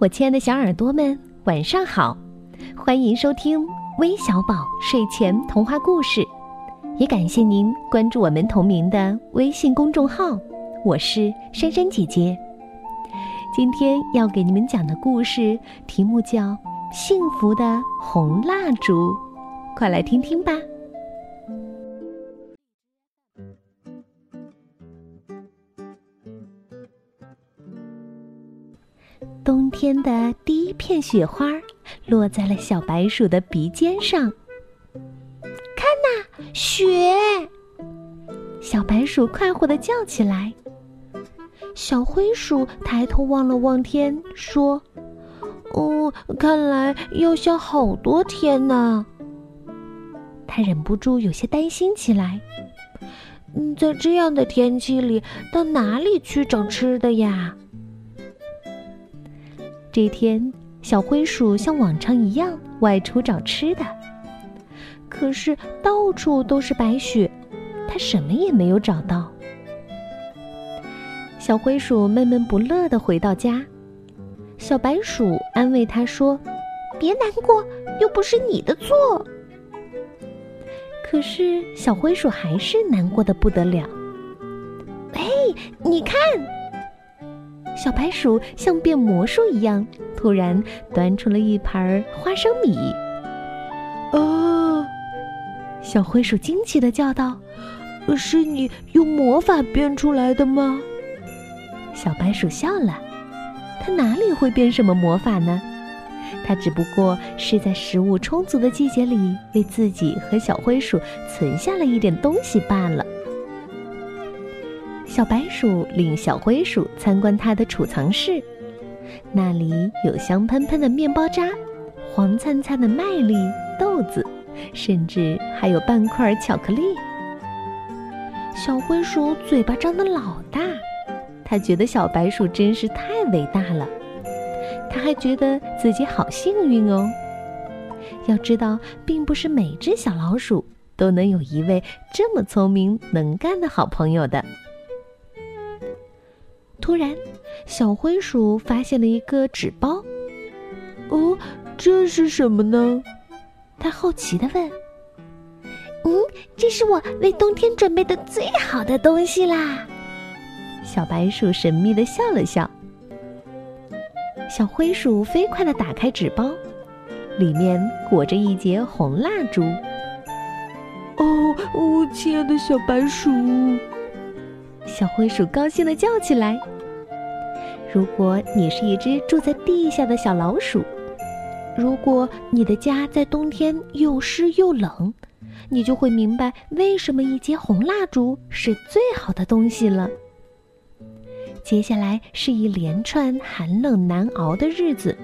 我亲爱的小耳朵们，晚上好！欢迎收听微小宝睡前童话故事，也感谢您关注我们同名的微信公众号。我是珊珊姐姐。今天要给你们讲的故事题目叫《幸福的红蜡烛》，快来听听吧。冬天的第一片雪花落在了小白鼠的鼻尖上。看呐，雪！小白鼠快活的叫起来。小灰鼠抬头望了望天，说：“哦，看来要下好多天呢。”他忍不住有些担心起来。嗯，在这样的天气里，到哪里去找吃的呀？这天，小灰鼠像往常一样外出找吃的，可是到处都是白雪，它什么也没有找到。小灰鼠闷闷不乐地回到家，小白鼠安慰它说：“别难过，又不是你的错。”可是小灰鼠还是难过的不得了。哎，你看！小白鼠像变魔术一样，突然端出了一盘花生米。啊！小灰鼠惊奇的叫道：“是你用魔法变出来的吗？”小白鼠笑了，它哪里会变什么魔法呢？它只不过是在食物充足的季节里，为自己和小灰鼠存下了一点东西罢了。小白鼠领小灰鼠参观它的储藏室，那里有香喷喷的面包渣、黄灿灿的麦粒、豆子，甚至还有半块巧克力。小灰鼠嘴巴张得老大，它觉得小白鼠真是太伟大了。它还觉得自己好幸运哦。要知道，并不是每只小老鼠都能有一位这么聪明能干的好朋友的。突然，小灰鼠发现了一个纸包。哦，这是什么呢？它好奇的问。“嗯，这是我为冬天准备的最好的东西啦。”小白鼠神秘的笑了笑。小灰鼠飞快的打开纸包，里面裹着一节红蜡烛。哦，哦，亲爱的小白鼠！小灰鼠高兴的叫起来。如果你是一只住在地下的小老鼠，如果你的家在冬天又湿又冷，你就会明白为什么一节红蜡烛是最好的东西了。接下来是一连串寒冷难熬的日子，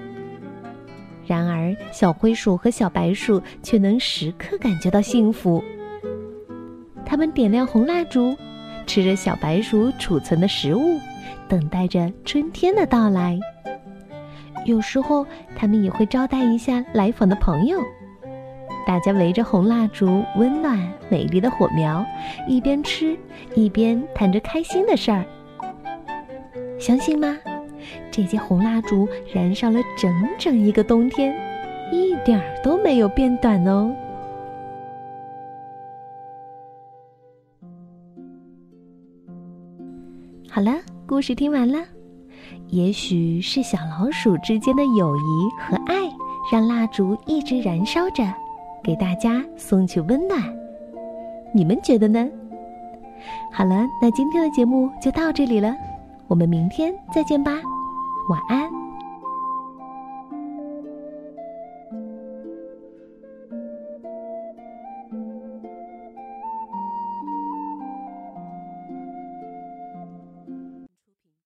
然而小灰鼠和小白鼠却能时刻感觉到幸福。他们点亮红蜡烛，吃着小白鼠储存的食物。等待着春天的到来。有时候，他们也会招待一下来访的朋友。大家围着红蜡烛，温暖美丽的火苗，一边吃一边谈着开心的事儿。相信吗？这些红蜡烛燃烧了整整一个冬天，一点儿都没有变短哦。好了。故事听完了，也许是小老鼠之间的友谊和爱，让蜡烛一直燃烧着，给大家送去温暖。你们觉得呢？好了，那今天的节目就到这里了，我们明天再见吧，晚安。